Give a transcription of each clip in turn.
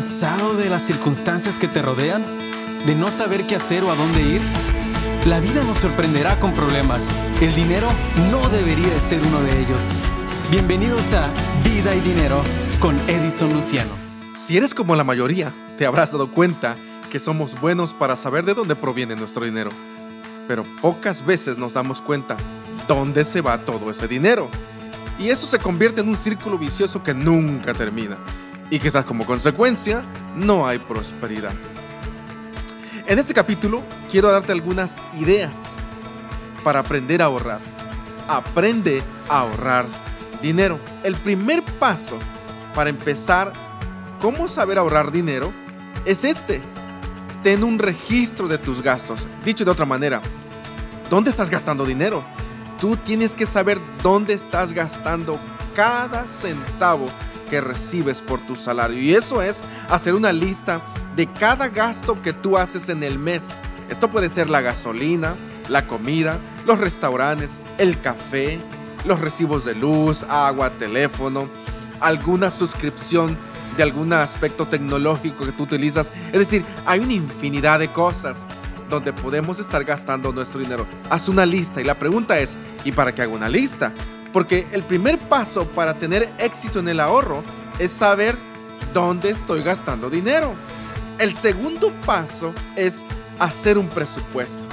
¿Cansado de las circunstancias que te rodean? ¿De no saber qué hacer o a dónde ir? La vida nos sorprenderá con problemas. El dinero no debería de ser uno de ellos. Bienvenidos a Vida y Dinero con Edison Luciano. Si eres como la mayoría, te habrás dado cuenta que somos buenos para saber de dónde proviene nuestro dinero. Pero pocas veces nos damos cuenta dónde se va todo ese dinero. Y eso se convierte en un círculo vicioso que nunca termina y quizás como consecuencia no hay prosperidad. En este capítulo quiero darte algunas ideas para aprender a ahorrar. Aprende a ahorrar dinero. El primer paso para empezar cómo saber ahorrar dinero es este. Ten un registro de tus gastos. Dicho de otra manera, ¿dónde estás gastando dinero? Tú tienes que saber dónde estás gastando cada centavo que recibes por tu salario. Y eso es hacer una lista de cada gasto que tú haces en el mes. Esto puede ser la gasolina, la comida, los restaurantes, el café, los recibos de luz, agua, teléfono, alguna suscripción de algún aspecto tecnológico que tú utilizas. Es decir, hay una infinidad de cosas donde podemos estar gastando nuestro dinero. Haz una lista y la pregunta es, ¿y para qué hago una lista? Porque el primer paso para tener éxito en el ahorro es saber dónde estoy gastando dinero. El segundo paso es hacer un presupuesto.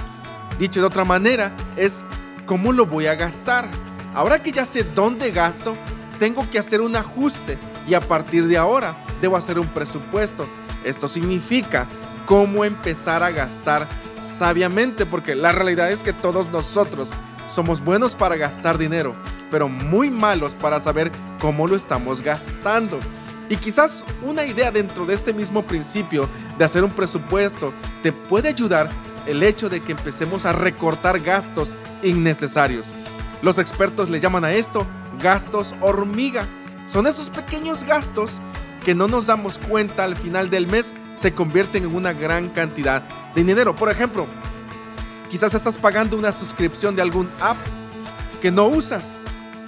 Dicho de otra manera, es cómo lo voy a gastar. Ahora que ya sé dónde gasto, tengo que hacer un ajuste y a partir de ahora debo hacer un presupuesto. Esto significa cómo empezar a gastar sabiamente, porque la realidad es que todos nosotros somos buenos para gastar dinero, pero muy malos para saber cómo lo estamos gastando. Y quizás una idea dentro de este mismo principio de hacer un presupuesto te puede ayudar el hecho de que empecemos a recortar gastos innecesarios. Los expertos le llaman a esto gastos hormiga. Son esos pequeños gastos que no nos damos cuenta al final del mes se convierten en una gran cantidad de dinero. Por ejemplo, quizás estás pagando una suscripción de algún app que no usas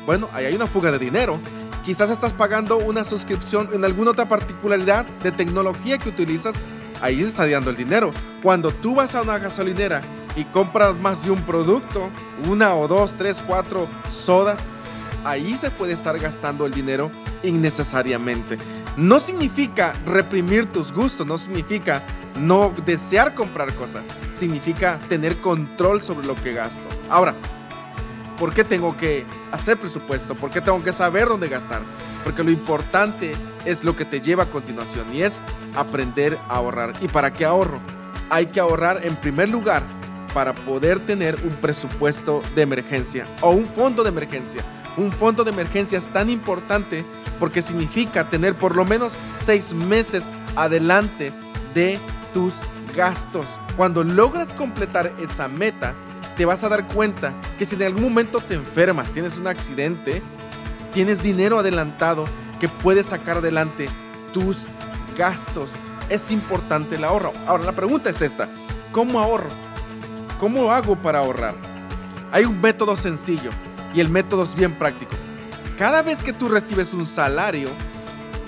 bueno, ahí hay una fuga de dinero. Quizás estás pagando una suscripción en alguna otra particularidad de tecnología que utilizas. Ahí se está dando el dinero. Cuando tú vas a una gasolinera y compras más de un producto, una o dos, tres, cuatro sodas, ahí se puede estar gastando el dinero innecesariamente. No significa reprimir tus gustos, no significa no desear comprar cosas, significa tener control sobre lo que gasto. Ahora, ¿Por qué tengo que hacer presupuesto? ¿Por qué tengo que saber dónde gastar? Porque lo importante es lo que te lleva a continuación y es aprender a ahorrar. ¿Y para qué ahorro? Hay que ahorrar en primer lugar para poder tener un presupuesto de emergencia o un fondo de emergencia. Un fondo de emergencia es tan importante porque significa tener por lo menos seis meses adelante de tus gastos. Cuando logras completar esa meta, te vas a dar cuenta que si en algún momento te enfermas, tienes un accidente, tienes dinero adelantado que puedes sacar adelante tus gastos. Es importante el ahorro. Ahora, la pregunta es esta. ¿Cómo ahorro? ¿Cómo hago para ahorrar? Hay un método sencillo y el método es bien práctico. Cada vez que tú recibes un salario,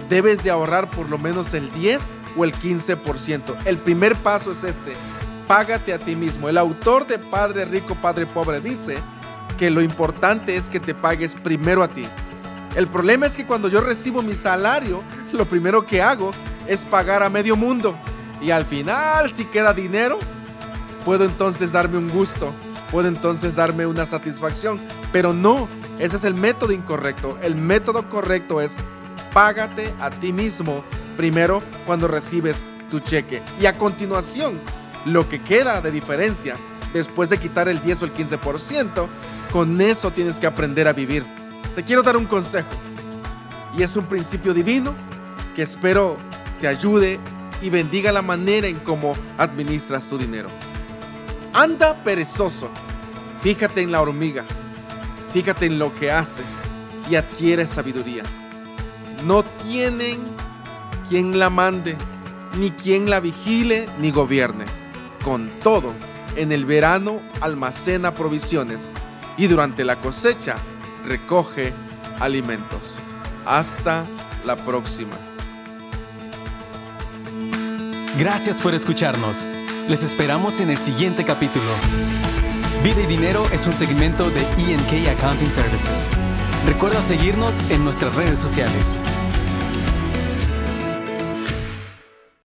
debes de ahorrar por lo menos el 10 o el 15%. El primer paso es este págate a ti mismo. El autor de Padre Rico, Padre Pobre dice que lo importante es que te pagues primero a ti. El problema es que cuando yo recibo mi salario, lo primero que hago es pagar a medio mundo. Y al final, si queda dinero, puedo entonces darme un gusto, puedo entonces darme una satisfacción. Pero no, ese es el método incorrecto. El método correcto es págate a ti mismo primero cuando recibes tu cheque. Y a continuación, lo que queda de diferencia después de quitar el 10 o el 15%, con eso tienes que aprender a vivir. Te quiero dar un consejo y es un principio divino que espero te ayude y bendiga la manera en cómo administras tu dinero. Anda perezoso, fíjate en la hormiga, fíjate en lo que hace y adquiere sabiduría. No tienen quien la mande, ni quien la vigile ni gobierne con todo, en el verano almacena provisiones y durante la cosecha recoge alimentos. Hasta la próxima. Gracias por escucharnos. Les esperamos en el siguiente capítulo. Vida y Dinero es un segmento de EK Accounting Services. Recuerda seguirnos en nuestras redes sociales.